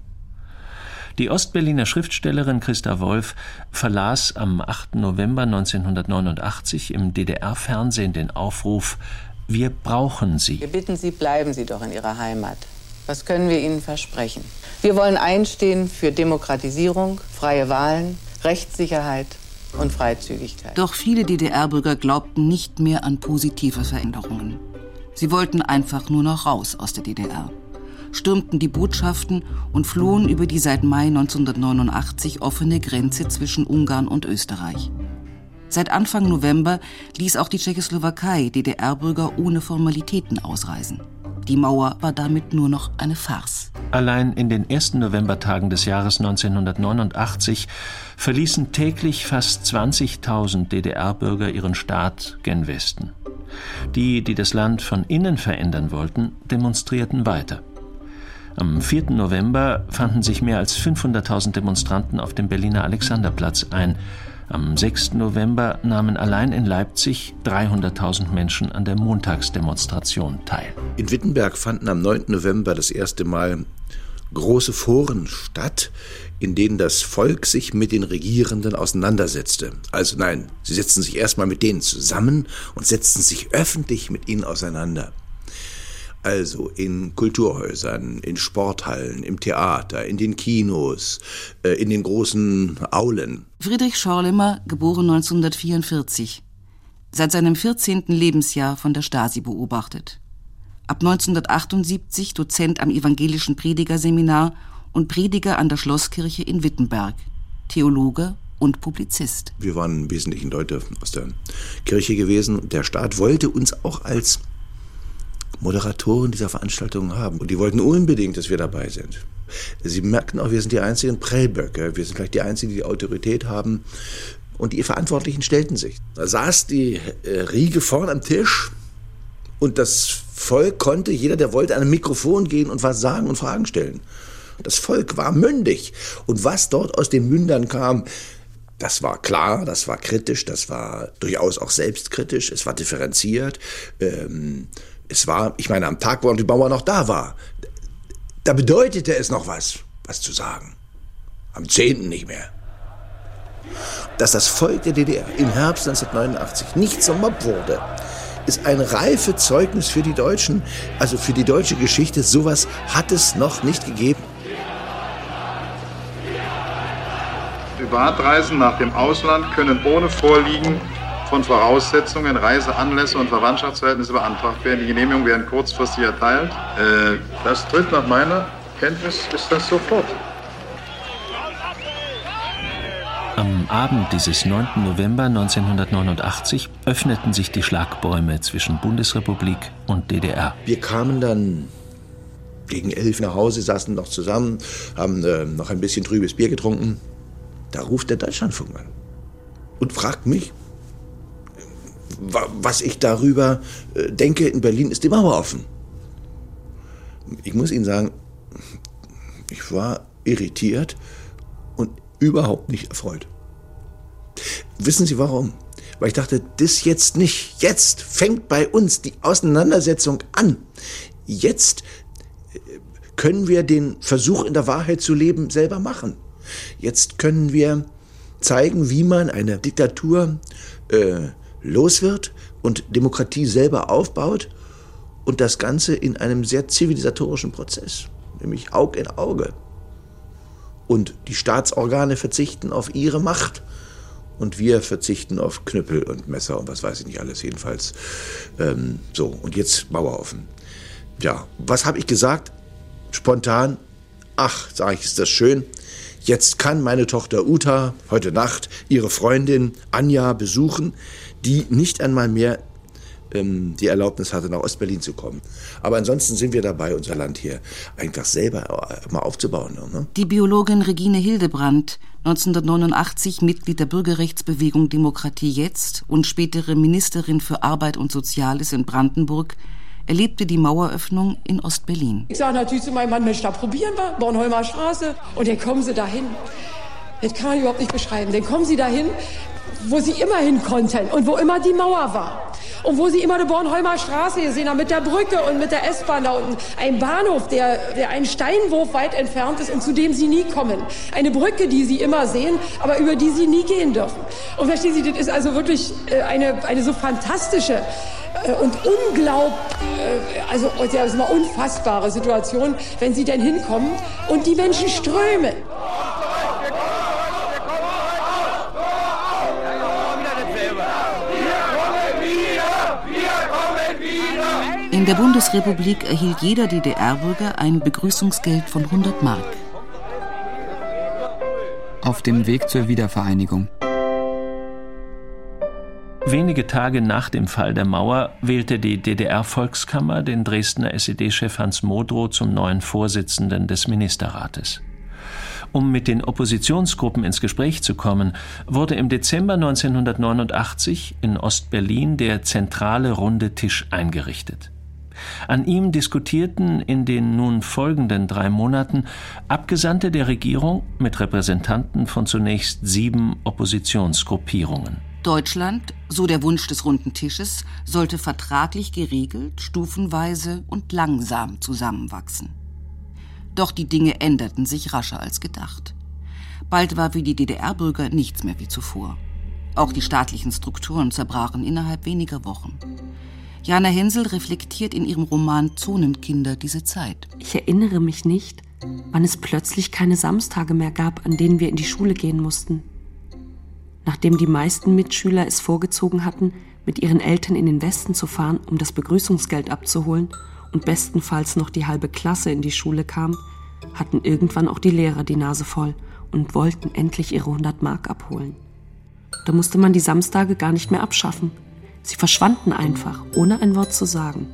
Die Ostberliner Schriftstellerin Christa Wolf verlas am 8. November 1989 im DDR-Fernsehen den Aufruf Wir brauchen Sie. Wir bitten Sie, bleiben Sie doch in Ihrer Heimat. Was können wir Ihnen versprechen? Wir wollen einstehen für Demokratisierung, freie Wahlen, Rechtssicherheit und Freizügigkeit. Doch viele DDR-Bürger glaubten nicht mehr an positive Veränderungen. Sie wollten einfach nur noch raus aus der DDR, stürmten die Botschaften und flohen über die seit Mai 1989 offene Grenze zwischen Ungarn und Österreich. Seit Anfang November ließ auch die Tschechoslowakei DDR-Bürger ohne Formalitäten ausreisen. Die Mauer war damit nur noch eine Farce. Allein in den ersten Novembertagen des Jahres 1989 verließen täglich fast 20.000 DDR-Bürger ihren Staat gen Westen. Die, die das Land von innen verändern wollten, demonstrierten weiter. Am 4. November fanden sich mehr als 500.000 Demonstranten auf dem Berliner Alexanderplatz ein. Am 6. November nahmen allein in Leipzig 300.000 Menschen an der Montagsdemonstration teil. In Wittenberg fanden am 9. November das erste Mal große Foren statt, in denen das Volk sich mit den Regierenden auseinandersetzte. Also nein, sie setzten sich erstmal mit denen zusammen und setzten sich öffentlich mit ihnen auseinander. Also in Kulturhäusern, in Sporthallen, im Theater, in den Kinos, äh, in den großen Aulen. Friedrich Schorlemer, geboren 1944. Seit seinem 14. Lebensjahr von der Stasi beobachtet. Ab 1978 Dozent am Evangelischen Predigerseminar und Prediger an der Schlosskirche in Wittenberg. Theologe und Publizist. Wir waren im Wesentlichen Leute aus der Kirche gewesen. Der Staat wollte uns auch als Moderatoren dieser Veranstaltungen haben. Und die wollten unbedingt, dass wir dabei sind. Sie merkten auch, wir sind die einzigen Prellböcke. Wir sind vielleicht die einzigen, die Autorität haben. Und die Verantwortlichen stellten sich. Da saß die äh, Riege vorn am Tisch und das Volk konnte, jeder, der wollte, an ein Mikrofon gehen und was sagen und Fragen stellen. Das Volk war mündig. Und was dort aus den Mündern kam, das war klar, das war kritisch, das war durchaus auch selbstkritisch, es war differenziert. Ähm, es war, ich meine, am Tag, wo die Mauer noch da war, da bedeutete es noch was, was zu sagen. Am 10. nicht mehr. Dass das Volk der DDR im Herbst 1989 nicht zum Mob wurde, ist ein reife Zeugnis für die Deutschen, also für die deutsche Geschichte. Sowas hat es noch nicht gegeben. Privatreisen nach dem Ausland können ohne Vorliegen von Voraussetzungen, Reiseanlässe und Verwandtschaftsverhältnisse beantragt werden. Die Genehmigungen werden kurzfristig erteilt. Äh, das tritt nach meiner Kenntnis ist das sofort. Am Abend dieses 9. November 1989 öffneten sich die Schlagbäume zwischen Bundesrepublik und DDR. Wir kamen dann gegen elf nach Hause, saßen noch zusammen, haben äh, noch ein bisschen trübes Bier getrunken. Da ruft der Deutschlandfunk an und fragt mich, was ich darüber äh, denke, in Berlin ist die Mauer offen. Ich muss Ihnen sagen, ich war irritiert und überhaupt nicht erfreut. Wissen Sie warum? Weil ich dachte, das jetzt nicht. Jetzt fängt bei uns die Auseinandersetzung an. Jetzt äh, können wir den Versuch in der Wahrheit zu leben selber machen. Jetzt können wir zeigen, wie man eine Diktatur äh, los wird und Demokratie selber aufbaut und das Ganze in einem sehr zivilisatorischen Prozess, nämlich Aug in Auge. Und die Staatsorgane verzichten auf ihre Macht und wir verzichten auf Knüppel und Messer und was weiß ich nicht alles, jedenfalls. Ähm, so, und jetzt Mauer offen. Ja, was habe ich gesagt? Spontan, ach, sage ich, ist das schön. Jetzt kann meine Tochter Uta heute Nacht ihre Freundin Anja besuchen die nicht einmal mehr ähm, die Erlaubnis hatte, nach Ostberlin zu kommen. Aber ansonsten sind wir dabei, unser Land hier einfach selber äh, mal aufzubauen. Ne? Die Biologin Regine Hildebrandt, 1989 Mitglied der Bürgerrechtsbewegung Demokratie Jetzt und spätere Ministerin für Arbeit und Soziales in Brandenburg, erlebte die Maueröffnung in Ostberlin. Ich sage natürlich zu meinem Mann, Mensch, da probieren wir, Bornholmer Straße. Und dann kommen sie dahin. Das kann man überhaupt nicht beschreiben. Dann kommen sie dahin, wo sie immer hin konnten und wo immer die Mauer war. Und wo sie immer die Bornholmer Straße gesehen haben, mit der Brücke und mit der S-Bahn da unten. Ein Bahnhof, der, der einen Steinwurf weit entfernt ist und zu dem sie nie kommen. Eine Brücke, die sie immer sehen, aber über die sie nie gehen dürfen. Und verstehen Sie, das ist also wirklich äh, eine, eine so fantastische äh, und unglaub, äh, also ja, ist eine unfassbare Situation, wenn sie denn hinkommen und die Menschen strömen. In der Bundesrepublik erhielt jeder DDR-Bürger ein Begrüßungsgeld von 100 Mark. Auf dem Weg zur Wiedervereinigung. Wenige Tage nach dem Fall der Mauer wählte die DDR-Volkskammer den Dresdner SED-Chef Hans Modrow zum neuen Vorsitzenden des Ministerrates. Um mit den Oppositionsgruppen ins Gespräch zu kommen, wurde im Dezember 1989 in Ostberlin der zentrale runde Tisch eingerichtet. An ihm diskutierten in den nun folgenden drei Monaten Abgesandte der Regierung mit Repräsentanten von zunächst sieben Oppositionsgruppierungen. Deutschland, so der Wunsch des runden Tisches, sollte vertraglich geregelt, stufenweise und langsam zusammenwachsen. Doch die Dinge änderten sich rascher als gedacht. Bald war für die DDR-Bürger nichts mehr wie zuvor. Auch die staatlichen Strukturen zerbrachen innerhalb weniger Wochen. Jana Hensel reflektiert in ihrem Roman Zonenkinder diese Zeit. Ich erinnere mich nicht, wann es plötzlich keine Samstage mehr gab, an denen wir in die Schule gehen mussten. Nachdem die meisten Mitschüler es vorgezogen hatten, mit ihren Eltern in den Westen zu fahren, um das Begrüßungsgeld abzuholen, und bestenfalls noch die halbe Klasse in die Schule kam, hatten irgendwann auch die Lehrer die Nase voll und wollten endlich ihre 100 Mark abholen. Da musste man die Samstage gar nicht mehr abschaffen. Sie verschwanden einfach, ohne ein Wort zu sagen.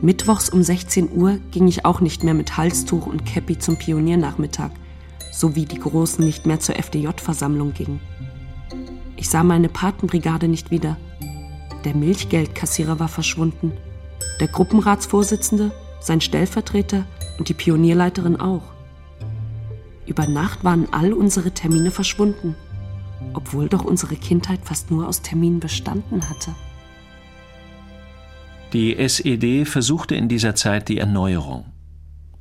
Mittwochs um 16 Uhr ging ich auch nicht mehr mit Halstuch und Käppi zum Pioniernachmittag – so wie die Großen nicht mehr zur FDJ-Versammlung gingen. Ich sah meine Patenbrigade nicht wieder. Der Milchgeldkassierer war verschwunden. Der Gruppenratsvorsitzende, sein Stellvertreter und die Pionierleiterin auch. Über Nacht waren all unsere Termine verschwunden, obwohl doch unsere Kindheit fast nur aus Terminen bestanden hatte. Die SED versuchte in dieser Zeit die Erneuerung.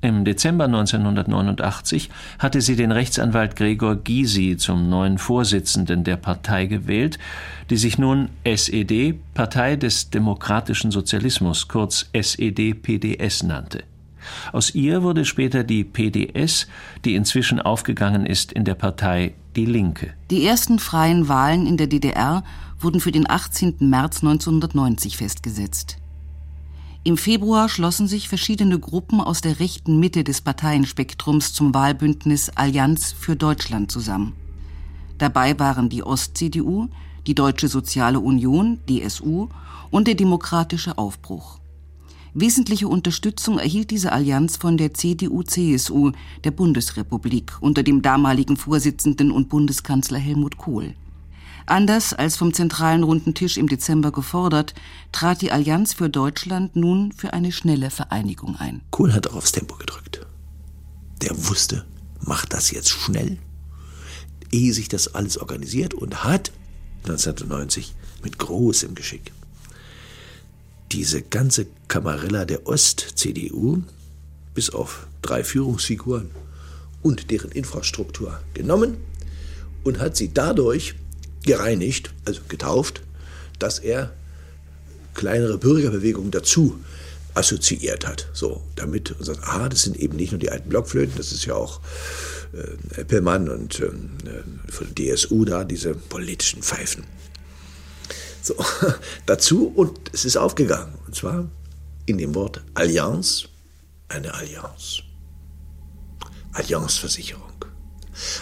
Im Dezember 1989 hatte sie den Rechtsanwalt Gregor Gysi zum neuen Vorsitzenden der Partei gewählt, die sich nun SED, Partei des demokratischen Sozialismus, kurz SED-PDS nannte. Aus ihr wurde später die PDS, die inzwischen aufgegangen ist in der Partei Die Linke. Die ersten freien Wahlen in der DDR wurden für den 18. März 1990 festgesetzt. Im Februar schlossen sich verschiedene Gruppen aus der rechten Mitte des Parteienspektrums zum Wahlbündnis Allianz für Deutschland zusammen. Dabei waren die Ost-CDU, die Deutsche Soziale Union, DSU und der Demokratische Aufbruch. Wesentliche Unterstützung erhielt diese Allianz von der CDU-CSU der Bundesrepublik unter dem damaligen Vorsitzenden und Bundeskanzler Helmut Kohl. Anders als vom zentralen runden Tisch im Dezember gefordert, trat die Allianz für Deutschland nun für eine schnelle Vereinigung ein. Kohl hat auch aufs Tempo gedrückt. Der wusste, macht das jetzt schnell, ehe sich das alles organisiert und hat 1990 mit großem Geschick diese ganze Kamarilla der Ost-CDU bis auf drei Führungsfiguren und deren Infrastruktur genommen und hat sie dadurch gereinigt, also getauft, dass er kleinere Bürgerbewegungen dazu assoziiert hat. So, damit und sagt, ah, das sind eben nicht nur die alten Blockflöten, das ist ja auch äh, Eppelmann und ähm, äh, von DSU da, diese politischen Pfeifen. So, *laughs* dazu und es ist aufgegangen. Und zwar in dem Wort Allianz, eine Allianz. Allianzversicherung.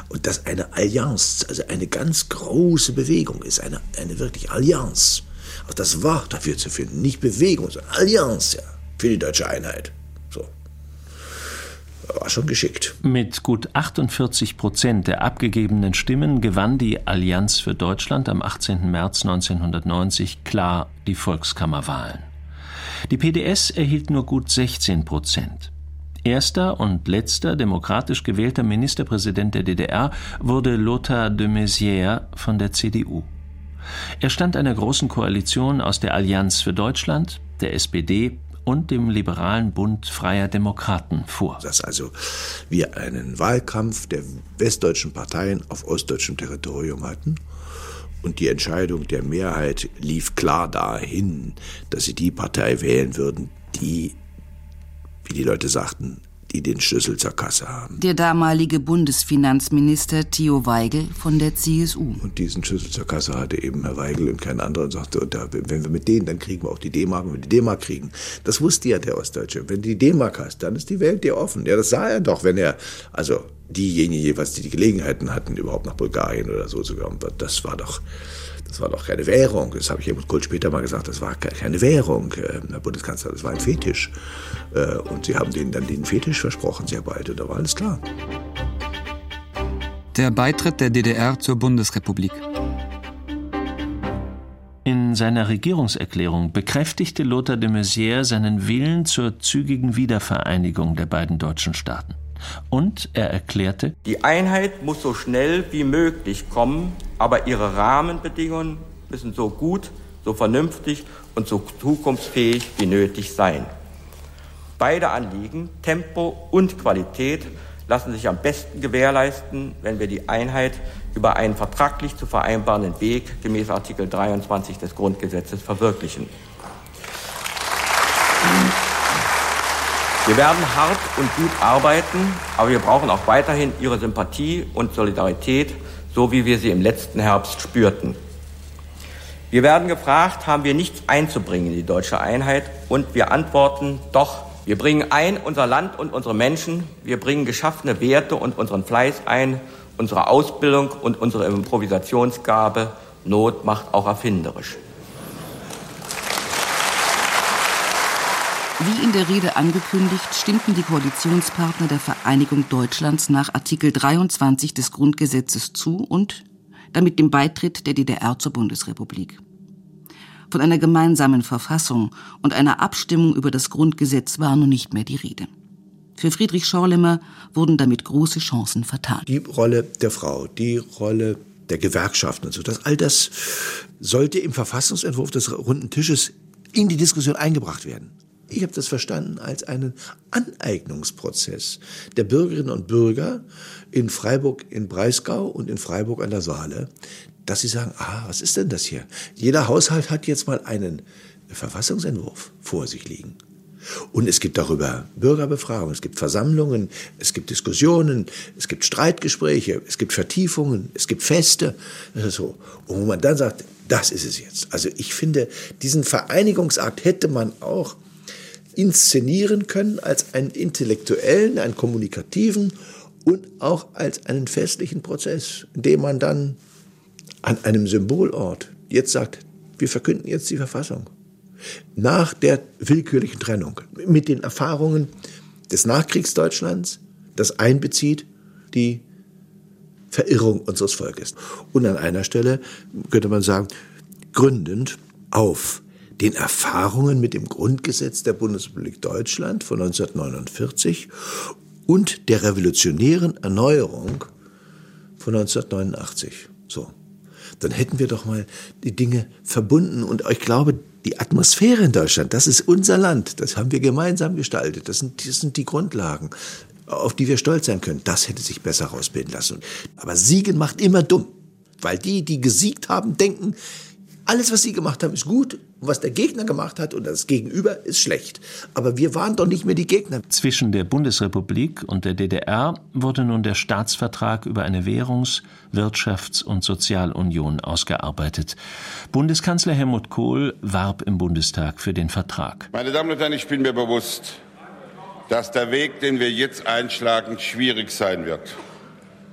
Und dass eine Allianz, also eine ganz große Bewegung ist, eine, eine wirklich Allianz. Auch das Wort dafür zu finden, nicht Bewegung, sondern Allianz, ja, für die deutsche Einheit. War schon geschickt. Mit gut 48 Prozent der abgegebenen Stimmen gewann die Allianz für Deutschland am 18. März 1990 klar die Volkskammerwahlen. Die PDS erhielt nur gut 16 Prozent. Erster und letzter demokratisch gewählter Ministerpräsident der DDR wurde Lothar de Maizière von der CDU. Er stand einer großen Koalition aus der Allianz für Deutschland, der SPD und dem liberalen Bund freier Demokraten vor. Dass also wir einen Wahlkampf der westdeutschen Parteien auf ostdeutschem Territorium hatten und die Entscheidung der Mehrheit lief klar dahin, dass sie die Partei wählen würden, die wie die Leute sagten, die den Schlüssel zur Kasse haben. Der damalige Bundesfinanzminister Theo Weigel von der CSU. Und diesen Schlüssel zur Kasse hatte eben Herr Weigel und kein anderer und sagte, und da, wenn wir mit denen, dann kriegen wir auch die D-Mark, wenn wir die D-Mark kriegen. Das wusste ja der Ostdeutsche. Wenn du die D-Mark hast, dann ist die Welt dir offen. Ja, das sah er doch, wenn er, also diejenigen jeweils, die die Gelegenheiten hatten, überhaupt nach Bulgarien oder so zu kommen, das war doch, das war doch keine Währung. Das habe ich Helmut Kohl später mal gesagt. Das war keine Währung, äh, Herr Bundeskanzler. Das war ein Fetisch. Äh, und Sie haben denen dann den Fetisch versprochen, sehr bald. Und da war alles klar. Der Beitritt der DDR zur Bundesrepublik. In seiner Regierungserklärung bekräftigte Lothar de Maizière seinen Willen zur zügigen Wiedervereinigung der beiden deutschen Staaten. Und er erklärte, die Einheit muss so schnell wie möglich kommen, aber ihre Rahmenbedingungen müssen so gut, so vernünftig und so zukunftsfähig wie nötig sein. Beide Anliegen, Tempo und Qualität, lassen sich am besten gewährleisten, wenn wir die Einheit über einen vertraglich zu vereinbarenden Weg gemäß Artikel 23 des Grundgesetzes verwirklichen. Wir werden hart und gut arbeiten, aber wir brauchen auch weiterhin Ihre Sympathie und Solidarität, so wie wir sie im letzten Herbst spürten. Wir werden gefragt, haben wir nichts einzubringen in die deutsche Einheit? Und wir antworten, doch, wir bringen ein unser Land und unsere Menschen, wir bringen geschaffene Werte und unseren Fleiß ein, unsere Ausbildung und unsere Improvisationsgabe. Not macht auch erfinderisch. Wie in der Rede angekündigt, stimmten die Koalitionspartner der Vereinigung Deutschlands nach Artikel 23 des Grundgesetzes zu und damit dem Beitritt der DDR zur Bundesrepublik. Von einer gemeinsamen Verfassung und einer Abstimmung über das Grundgesetz war nun nicht mehr die Rede. Für Friedrich Schorlemmer wurden damit große Chancen vertan. Die Rolle der Frau, die Rolle der Gewerkschaften und so, das, all das sollte im Verfassungsentwurf des runden Tisches in die Diskussion eingebracht werden. Ich habe das verstanden als einen Aneignungsprozess der Bürgerinnen und Bürger in Freiburg in Breisgau und in Freiburg an der Saale, dass sie sagen, ah, was ist denn das hier? Jeder Haushalt hat jetzt mal einen Verfassungsentwurf vor sich liegen. Und es gibt darüber Bürgerbefragungen, es gibt Versammlungen, es gibt Diskussionen, es gibt Streitgespräche, es gibt Vertiefungen, es gibt Feste. So. Und wo man dann sagt, das ist es jetzt. Also ich finde, diesen Vereinigungsakt hätte man auch inszenieren können als einen intellektuellen, einen kommunikativen und auch als einen festlichen Prozess, in dem man dann an einem Symbolort jetzt sagt, wir verkünden jetzt die Verfassung. Nach der willkürlichen Trennung mit den Erfahrungen des Nachkriegsdeutschlands, das einbezieht die Verirrung unseres Volkes. Und an einer Stelle könnte man sagen, gründend auf den Erfahrungen mit dem Grundgesetz der Bundesrepublik Deutschland von 1949 und der revolutionären Erneuerung von 1989. So. Dann hätten wir doch mal die Dinge verbunden und ich glaube, die Atmosphäre in Deutschland, das ist unser Land, das haben wir gemeinsam gestaltet, das sind, das sind die Grundlagen, auf die wir stolz sein können. Das hätte sich besser rausbilden lassen. Aber Siegen macht immer dumm, weil die, die gesiegt haben, denken, alles, was sie gemacht haben, ist gut. Und was der Gegner gemacht hat und das Gegenüber ist schlecht. Aber wir waren doch nicht mehr die Gegner. Zwischen der Bundesrepublik und der DDR wurde nun der Staatsvertrag über eine Währungs-, Wirtschafts- und Sozialunion ausgearbeitet. Bundeskanzler Helmut Kohl warb im Bundestag für den Vertrag. Meine Damen und Herren, ich bin mir bewusst, dass der Weg, den wir jetzt einschlagen, schwierig sein wird.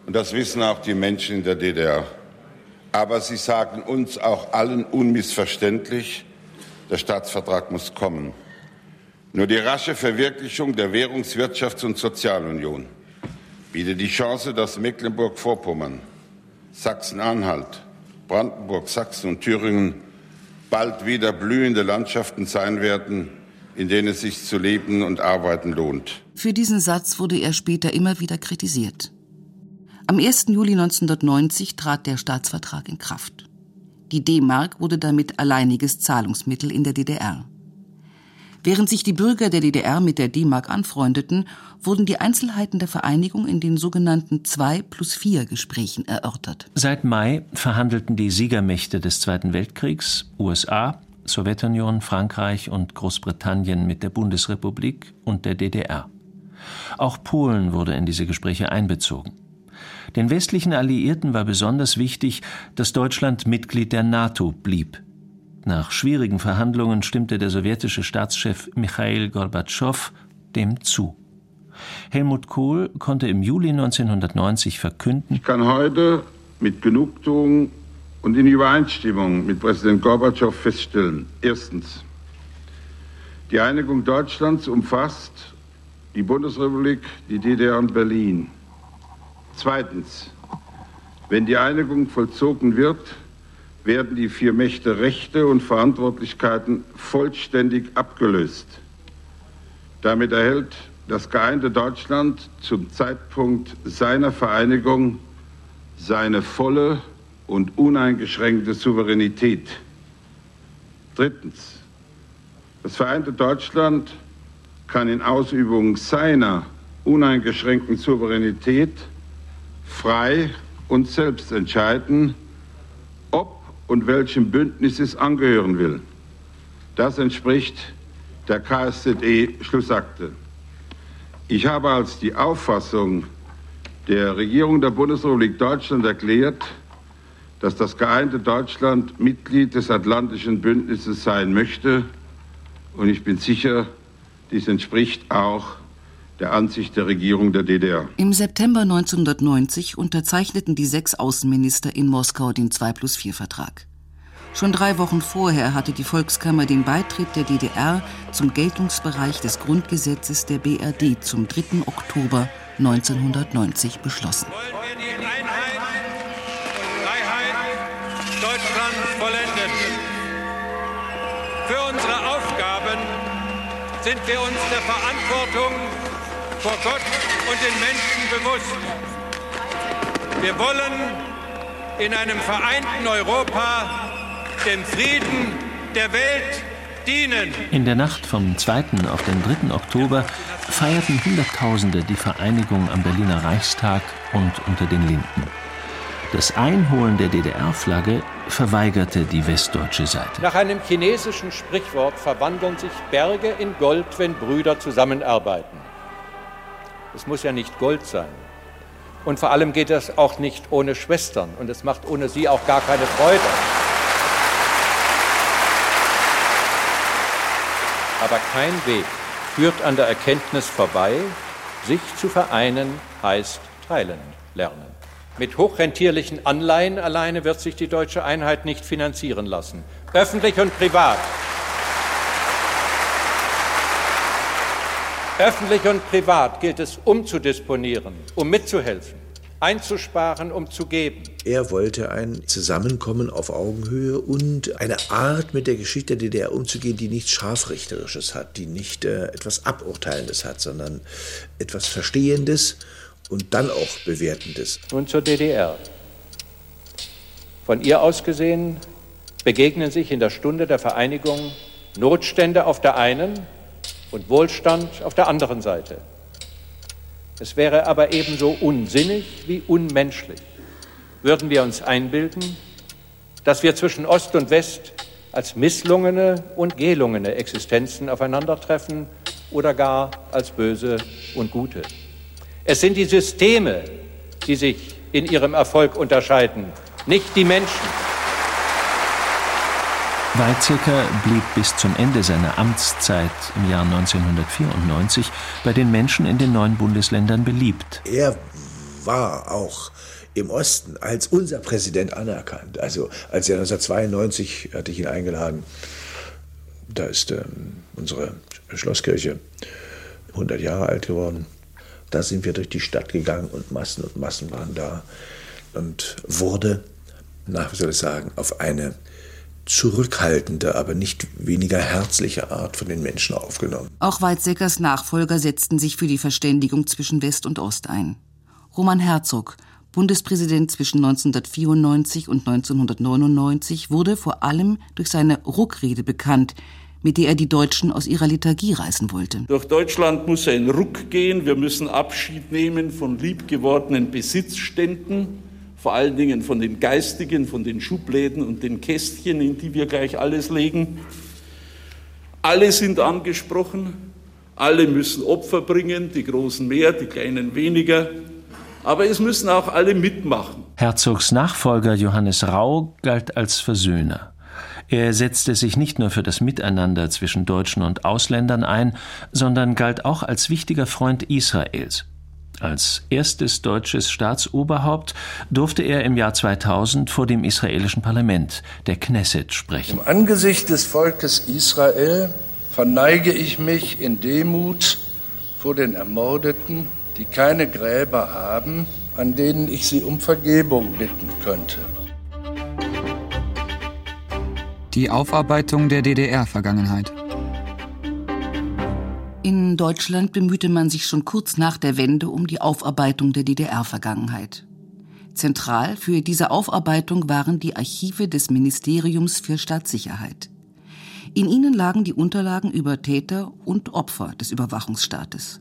Und das wissen auch die Menschen in der DDR. Aber sie sagen uns auch allen unmissverständlich, der Staatsvertrag muss kommen. Nur die rasche Verwirklichung der Währungs-, Wirtschafts- und Sozialunion bietet die Chance, dass Mecklenburg-Vorpommern, Sachsen-Anhalt, Brandenburg, Sachsen und Thüringen bald wieder blühende Landschaften sein werden, in denen es sich zu leben und arbeiten lohnt. Für diesen Satz wurde er später immer wieder kritisiert. Am 1. Juli 1990 trat der Staatsvertrag in Kraft. Die D-Mark wurde damit alleiniges Zahlungsmittel in der DDR. Während sich die Bürger der DDR mit der D-Mark anfreundeten, wurden die Einzelheiten der Vereinigung in den sogenannten 2 plus 4 Gesprächen erörtert. Seit Mai verhandelten die Siegermächte des Zweiten Weltkriegs, USA, Sowjetunion, Frankreich und Großbritannien mit der Bundesrepublik und der DDR. Auch Polen wurde in diese Gespräche einbezogen. Den westlichen Alliierten war besonders wichtig, dass Deutschland Mitglied der NATO blieb. Nach schwierigen Verhandlungen stimmte der sowjetische Staatschef Michail Gorbatschow dem zu. Helmut Kohl konnte im Juli 1990 verkünden, ich kann heute mit Genugtuung und in Übereinstimmung mit Präsident Gorbatschow feststellen, erstens, die Einigung Deutschlands umfasst die Bundesrepublik, die DDR und Berlin. Zweitens, wenn die Einigung vollzogen wird, werden die vier Mächte Rechte und Verantwortlichkeiten vollständig abgelöst. Damit erhält das geeinte Deutschland zum Zeitpunkt seiner Vereinigung seine volle und uneingeschränkte Souveränität. Drittens. Das vereinte Deutschland kann in Ausübung seiner uneingeschränkten Souveränität frei und selbst entscheiden, ob und welchem Bündnis es angehören will. Das entspricht der KSZE-Schlussakte. Ich habe als die Auffassung der Regierung der Bundesrepublik Deutschland erklärt, dass das geeinte Deutschland Mitglied des Atlantischen Bündnisses sein möchte. Und ich bin sicher, dies entspricht auch der Ansicht der Regierung der DDR. Im September 1990 unterzeichneten die sechs Außenminister in Moskau den 2 plus 4 Vertrag. Schon drei Wochen vorher hatte die Volkskammer den Beitritt der DDR zum Geltungsbereich des Grundgesetzes der BRD zum 3. Oktober 1990 beschlossen. Wollen wir die Einheit und Freiheit Deutschlands vollenden. Für unsere Aufgaben sind wir uns der Verantwortung vor Gott und den Menschen bewusst. Wir wollen in einem vereinten Europa dem Frieden der Welt dienen. In der Nacht vom 2. auf den 3. Oktober feierten Hunderttausende die Vereinigung am Berliner Reichstag und unter den Linden. Das Einholen der DDR-Flagge verweigerte die westdeutsche Seite. Nach einem chinesischen Sprichwort verwandeln sich Berge in Gold, wenn Brüder zusammenarbeiten. Es muss ja nicht Gold sein. Und vor allem geht das auch nicht ohne Schwestern. Und es macht ohne sie auch gar keine Freude. Aber kein Weg führt an der Erkenntnis vorbei, sich zu vereinen heißt teilen lernen. Mit hochrentierlichen Anleihen alleine wird sich die deutsche Einheit nicht finanzieren lassen. Öffentlich und privat Öffentlich und privat gilt es umzudisponieren, um mitzuhelfen, einzusparen, um zu geben. Er wollte ein Zusammenkommen auf Augenhöhe und eine Art, mit der Geschichte der DDR umzugehen, die nichts Scharfrichterisches hat, die nicht äh, etwas Aburteilendes hat, sondern etwas Verstehendes und dann auch Bewertendes. Nun zur DDR. Von ihr aus gesehen begegnen sich in der Stunde der Vereinigung Notstände auf der einen und Wohlstand auf der anderen Seite. Es wäre aber ebenso unsinnig wie unmenschlich, würden wir uns einbilden, dass wir zwischen Ost und West als misslungene und gelungene Existenzen aufeinandertreffen oder gar als böse und gute. Es sind die Systeme, die sich in ihrem Erfolg unterscheiden, nicht die Menschen. Weizsäcker blieb bis zum Ende seiner Amtszeit im Jahr 1994 bei den Menschen in den neuen Bundesländern beliebt. Er war auch im Osten als unser Präsident anerkannt. Also als er 1992 hatte ich ihn eingeladen, da ist ähm, unsere Schlosskirche 100 Jahre alt geworden. Da sind wir durch die Stadt gegangen und Massen und Massen waren da und wurde, nach wie soll ich sagen, auf eine zurückhaltende, aber nicht weniger herzliche Art von den Menschen aufgenommen. Auch Weizsäckers Nachfolger setzten sich für die Verständigung zwischen West und Ost ein. Roman Herzog, Bundespräsident zwischen 1994 und 1999, wurde vor allem durch seine Ruckrede bekannt, mit der er die Deutschen aus ihrer Lethargie reißen wollte. Durch Deutschland muss ein Ruck gehen. Wir müssen Abschied nehmen von liebgewordenen Besitzständen vor allen Dingen von den Geistigen, von den Schubläden und den Kästchen, in die wir gleich alles legen. Alle sind angesprochen Alle müssen Opfer bringen, die Großen mehr, die Kleinen weniger. Aber es müssen auch alle mitmachen. Herzogs Nachfolger Johannes Rau galt als Versöhner. Er setzte sich nicht nur für das Miteinander zwischen Deutschen und Ausländern ein, sondern galt auch als wichtiger Freund Israels. Als erstes deutsches Staatsoberhaupt durfte er im Jahr 2000 vor dem israelischen Parlament, der Knesset, sprechen. Im Angesicht des Volkes Israel verneige ich mich in Demut vor den Ermordeten, die keine Gräber haben, an denen ich sie um Vergebung bitten könnte. Die Aufarbeitung der DDR-Vergangenheit. In Deutschland bemühte man sich schon kurz nach der Wende um die Aufarbeitung der DDR-Vergangenheit. Zentral für diese Aufarbeitung waren die Archive des Ministeriums für Staatssicherheit. In ihnen lagen die Unterlagen über Täter und Opfer des Überwachungsstaates.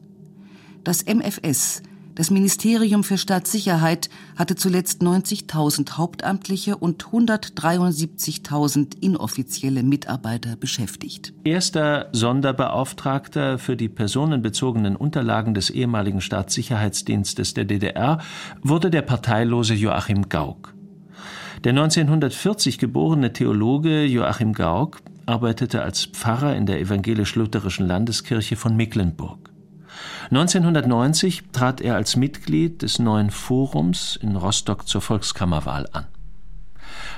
Das MFS, das Ministerium für Staatssicherheit, hatte zuletzt 90.000 Hauptamtliche und 173.000 inoffizielle Mitarbeiter beschäftigt. Erster Sonderbeauftragter für die personenbezogenen Unterlagen des ehemaligen Staatssicherheitsdienstes der DDR wurde der parteilose Joachim Gauck. Der 1940 geborene Theologe Joachim Gauck arbeitete als Pfarrer in der evangelisch-lutherischen Landeskirche von Mecklenburg. 1990 trat er als Mitglied des neuen Forums in Rostock zur Volkskammerwahl an.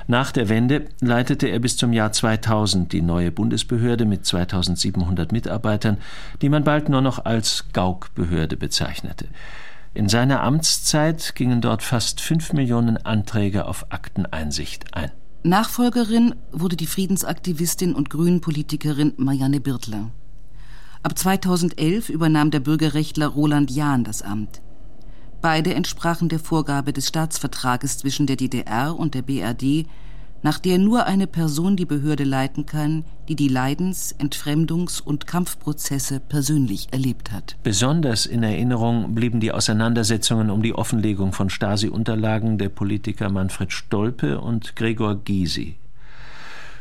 Nach der Wende leitete er bis zum Jahr 2000 die neue Bundesbehörde mit 2700 Mitarbeitern, die man bald nur noch als Gauk-Behörde bezeichnete. In seiner Amtszeit gingen dort fast fünf Millionen Anträge auf Akteneinsicht ein. Nachfolgerin wurde die Friedensaktivistin und Grünenpolitikerin Marianne Birtler. Ab 2011 übernahm der Bürgerrechtler Roland Jahn das Amt. Beide entsprachen der Vorgabe des Staatsvertrages zwischen der DDR und der BRD, nach der nur eine Person die Behörde leiten kann, die die Leidens-, Entfremdungs- und Kampfprozesse persönlich erlebt hat. Besonders in Erinnerung blieben die Auseinandersetzungen um die Offenlegung von Stasi-Unterlagen der Politiker Manfred Stolpe und Gregor Gysi.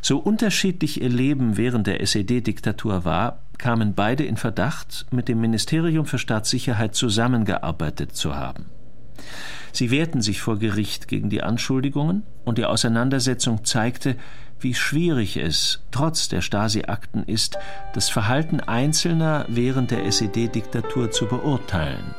So unterschiedlich ihr Leben während der SED-Diktatur war, kamen beide in Verdacht, mit dem Ministerium für Staatssicherheit zusammengearbeitet zu haben. Sie wehrten sich vor Gericht gegen die Anschuldigungen und die Auseinandersetzung zeigte, wie schwierig es trotz der Stasi-Akten ist, das Verhalten Einzelner während der SED-Diktatur zu beurteilen